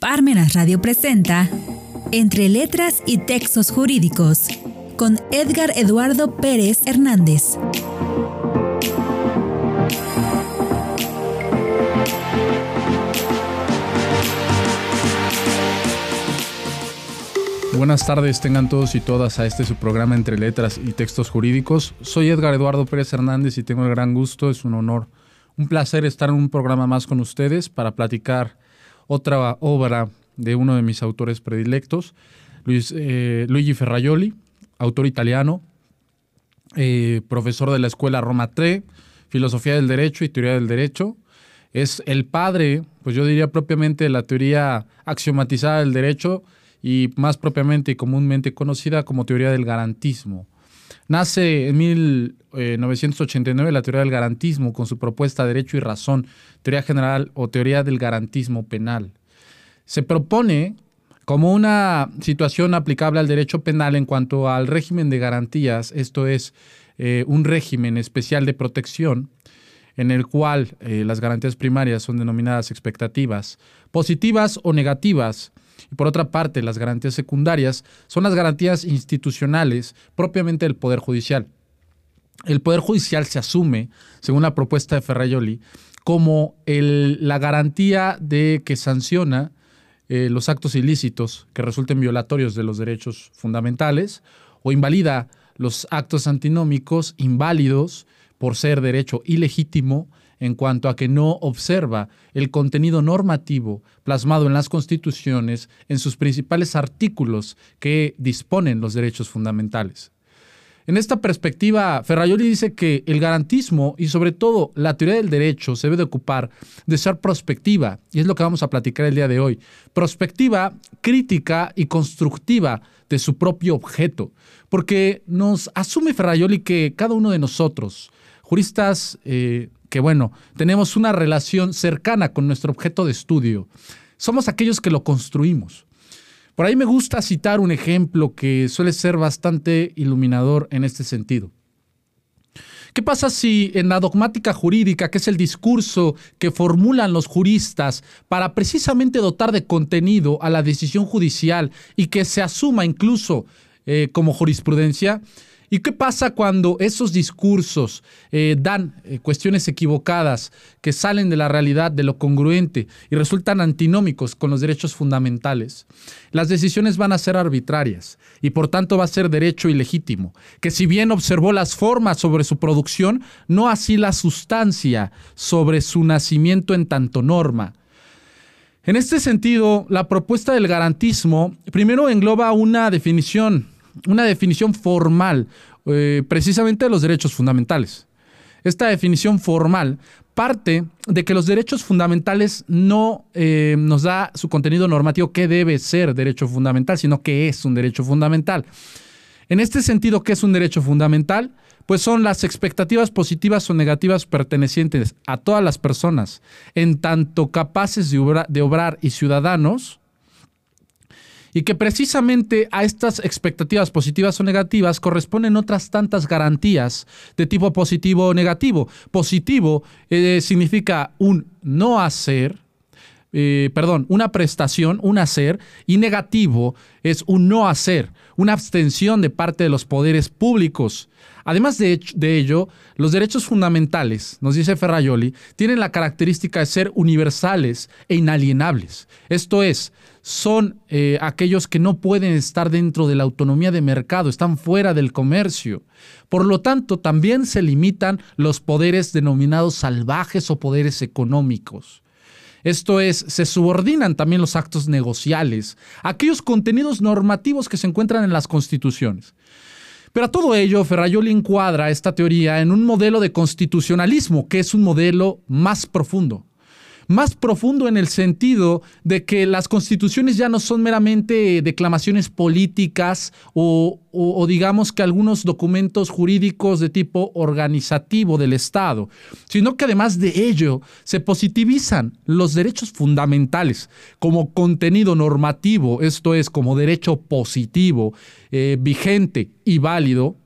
Parmenas Radio presenta Entre Letras y Textos Jurídicos con Edgar Eduardo Pérez Hernández. Buenas tardes, tengan todos y todas a este su programa Entre Letras y Textos Jurídicos. Soy Edgar Eduardo Pérez Hernández y tengo el gran gusto, es un honor, un placer estar en un programa más con ustedes para platicar otra obra de uno de mis autores predilectos, eh, Luigi Ferraioli, autor italiano, eh, profesor de la Escuela Roma 3, Filosofía del Derecho y Teoría del Derecho. Es el padre, pues yo diría propiamente de la teoría axiomatizada del derecho y más propiamente y comúnmente conocida como teoría del garantismo. Nace en 1989 la teoría del garantismo con su propuesta Derecho y Razón, teoría general o teoría del garantismo penal. Se propone como una situación aplicable al derecho penal en cuanto al régimen de garantías, esto es eh, un régimen especial de protección en el cual eh, las garantías primarias son denominadas expectativas, positivas o negativas, y por otra parte, las garantías secundarias son las garantías institucionales propiamente del Poder Judicial. El Poder Judicial se asume, según la propuesta de Ferraioli, como la garantía de que sanciona eh, los actos ilícitos que resulten violatorios de los derechos fundamentales o invalida los actos antinómicos inválidos por ser derecho ilegítimo en cuanto a que no observa el contenido normativo plasmado en las constituciones en sus principales artículos que disponen los derechos fundamentales. En esta perspectiva, Ferraioli dice que el garantismo y sobre todo la teoría del derecho se debe de ocupar de ser prospectiva, y es lo que vamos a platicar el día de hoy. Prospectiva, crítica y constructiva de su propio objeto, porque nos asume Ferraioli que cada uno de nosotros, juristas eh, que bueno, tenemos una relación cercana con nuestro objeto de estudio. Somos aquellos que lo construimos. Por ahí me gusta citar un ejemplo que suele ser bastante iluminador en este sentido. ¿Qué pasa si en la dogmática jurídica, que es el discurso que formulan los juristas para precisamente dotar de contenido a la decisión judicial y que se asuma incluso eh, como jurisprudencia, ¿Y qué pasa cuando esos discursos eh, dan eh, cuestiones equivocadas que salen de la realidad, de lo congruente y resultan antinómicos con los derechos fundamentales? Las decisiones van a ser arbitrarias y por tanto va a ser derecho ilegítimo, que si bien observó las formas sobre su producción, no así la sustancia sobre su nacimiento en tanto norma. En este sentido, la propuesta del garantismo primero engloba una definición una definición formal eh, precisamente de los derechos fundamentales. Esta definición formal parte de que los derechos fundamentales no eh, nos da su contenido normativo que debe ser derecho fundamental, sino que es un derecho fundamental. En este sentido, ¿qué es un derecho fundamental? Pues son las expectativas positivas o negativas pertenecientes a todas las personas, en tanto capaces de obrar y ciudadanos, y que precisamente a estas expectativas positivas o negativas corresponden otras tantas garantías de tipo positivo o negativo. Positivo eh, significa un no hacer, eh, perdón, una prestación, un hacer, y negativo es un no hacer, una abstención de parte de los poderes públicos. Además de, ello, los derechos fundamentales, nos dice Ferraioli, tienen la característica de ser universales e inalienables. Esto es, son eh, aquellos que no pueden estar dentro de la autonomía de mercado, están fuera del comercio. Por lo tanto, también se limitan los poderes denominados salvajes o poderes económicos. Esto es, se subordinan también los actos negociales, aquellos contenidos normativos que se encuentran en las constituciones. Pero a todo ello, Ferraioli encuadra esta teoría en un modelo de constitucionalismo, que es un modelo más profundo más profundo en el sentido de que las constituciones ya no son meramente declamaciones políticas o, digamos que algunos documentos jurídicos de tipo organizativo del Estado, sino que además de ello se positivizan los derechos fundamentales como contenido normativo, esto es como derecho positivo, eh, vigente y válido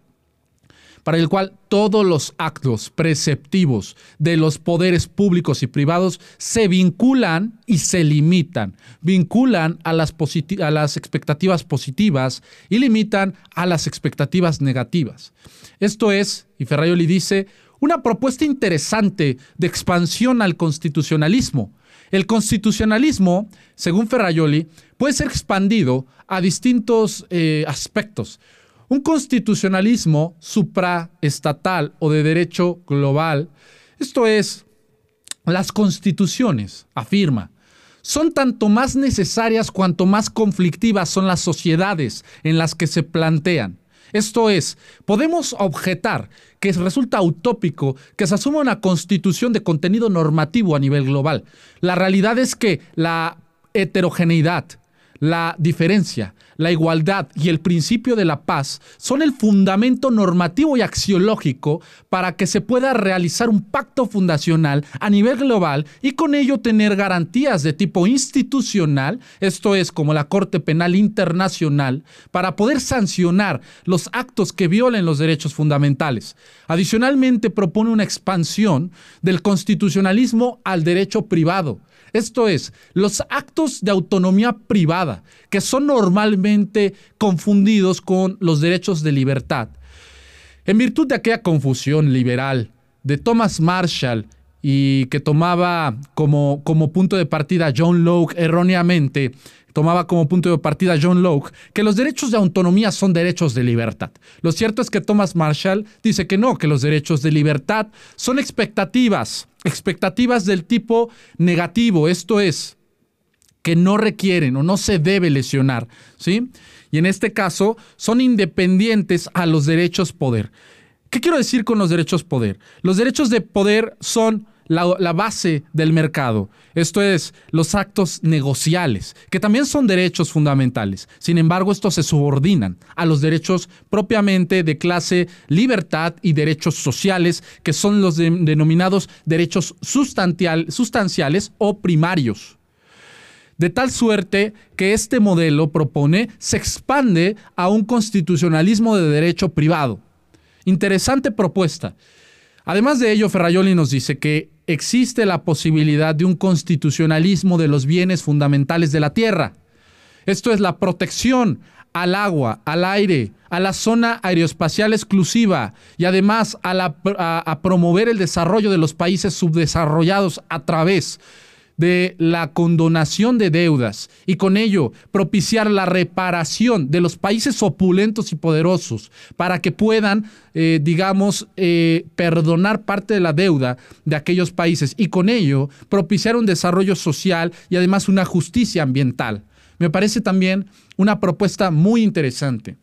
para el cual todos los actos preceptivos de los poderes públicos y privados se vinculan y se limitan. Vinculan a las, expectativas positivas y limitan a las expectativas negativas. Esto es, y Ferraioli dice, una propuesta interesante de expansión al constitucionalismo. El constitucionalismo, según Ferraioli, puede ser expandido a distintos eh, aspectos. Un constitucionalismo supraestatal o de derecho global, esto es, las constituciones, afirma, son tanto más necesarias cuanto más conflictivas son las sociedades en las que se plantean. Esto es, podemos objetar que resulta utópico que se asuma una constitución de contenido normativo a nivel global. La realidad es que la heterogeneidad, la diferencia, la igualdad y el principio de la paz son el fundamento normativo y axiológico para que se pueda realizar un pacto fundacional a nivel global y con ello tener garantías de tipo institucional, esto es como la Corte Penal Internacional, para poder sancionar los actos que violen los derechos fundamentales. Adicionalmente propone una expansión del constitucionalismo al derecho privado esto es, los actos de autonomía privada, que son normalmente confundidos con los derechos de libertad. En virtud de aquella confusión liberal de Thomas Marshall y que tomaba como, como punto de partida John Locke erróneamente, tomaba como punto de partida John Locke, que los derechos de autonomía son derechos de libertad. Lo cierto es que Thomas Marshall dice que no, que los derechos de libertad son expectativas, expectativas del tipo negativo, esto es, que no requieren o no se debe lesionar, ¿sí? Y en este caso son independientes a los derechos poder. ¿Qué quiero decir con los derechos poder? Los derechos de poder son la, base del mercado. Esto es, los actos negociales, que también son derechos fundamentales. Sin embargo, estos se subordinan a los derechos propiamente de clase libertad y derechos sociales, que son los denominados derechos sustanciales o primarios. De tal suerte que este modelo propone se expande a un constitucionalismo de derecho privado. Interesante propuesta. Además de ello, Ferraioli nos dice que existe la posibilidad de un constitucionalismo de los bienes fundamentales de la tierra. Esto es la protección al agua, al aire, a la zona aeroespacial exclusiva y además a, promover el desarrollo de los países subdesarrollados a través de la condonación de deudas y con ello propiciar la reparación de los países opulentos y poderosos para que puedan, eh, digamos, eh, perdonar parte de la deuda de aquellos países y con ello propiciar un desarrollo social y además una justicia ambiental. Me parece también una propuesta muy interesante.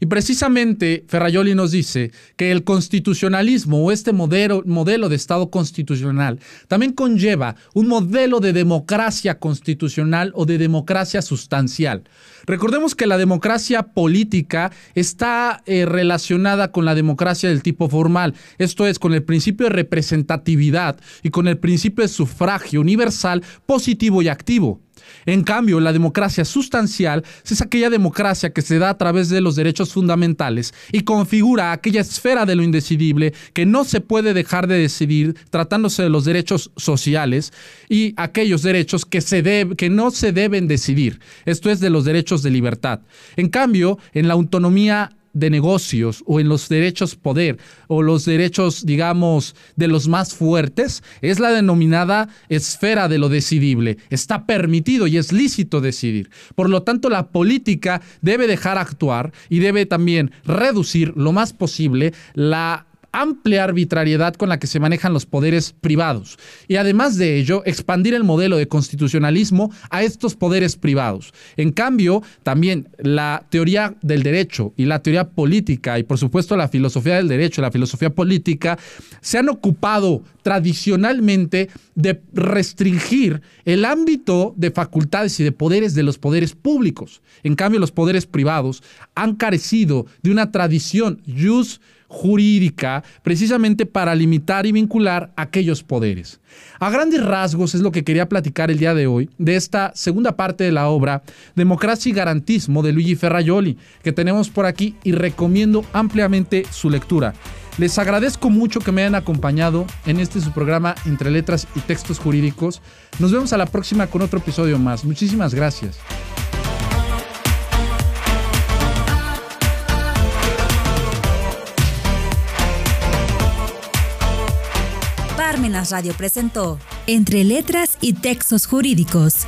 Y precisamente Ferrayoli nos dice que el constitucionalismo o este modelo, modelo de Estado constitucional también conlleva un modelo de democracia constitucional o de democracia sustancial. Recordemos que la democracia política está eh, relacionada con la democracia del tipo formal, esto es, con el principio de representatividad y con el principio de sufragio universal positivo y activo. En cambio, la democracia sustancial es aquella democracia que se da a través de los derechos fundamentales y configura aquella esfera de lo indecidible que no se puede dejar de decidir tratándose de los derechos sociales y aquellos derechos que, se que no se deben decidir. Esto es de los derechos de libertad. En cambio, en la autonomía de negocios o en los derechos poder o los derechos, digamos, de los más fuertes, es la denominada esfera de lo decidible. Está permitido y es lícito decidir. Por lo tanto, la política debe dejar actuar y debe también reducir lo más posible la amplia arbitrariedad con la que se manejan los poderes privados y además de ello expandir el modelo de constitucionalismo a estos poderes privados. En cambio, también la teoría del derecho y la teoría política y por supuesto la filosofía del derecho, la filosofía política, se han ocupado tradicionalmente de restringir el ámbito de facultades y de poderes de los poderes públicos. En cambio, los poderes privados han carecido de una tradición jus jurídica precisamente para limitar y vincular aquellos poderes. A grandes rasgos es lo que quería platicar el día de hoy de esta segunda parte de la obra Democracia y Garantismo de Luigi Ferraioli, que tenemos por aquí y recomiendo ampliamente su lectura. Les agradezco mucho que me hayan acompañado en este su programa Entre Letras y Textos Jurídicos. Nos vemos a la próxima con otro episodio más. Muchísimas gracias. Radio presentó Entre Letras y Textos Jurídicos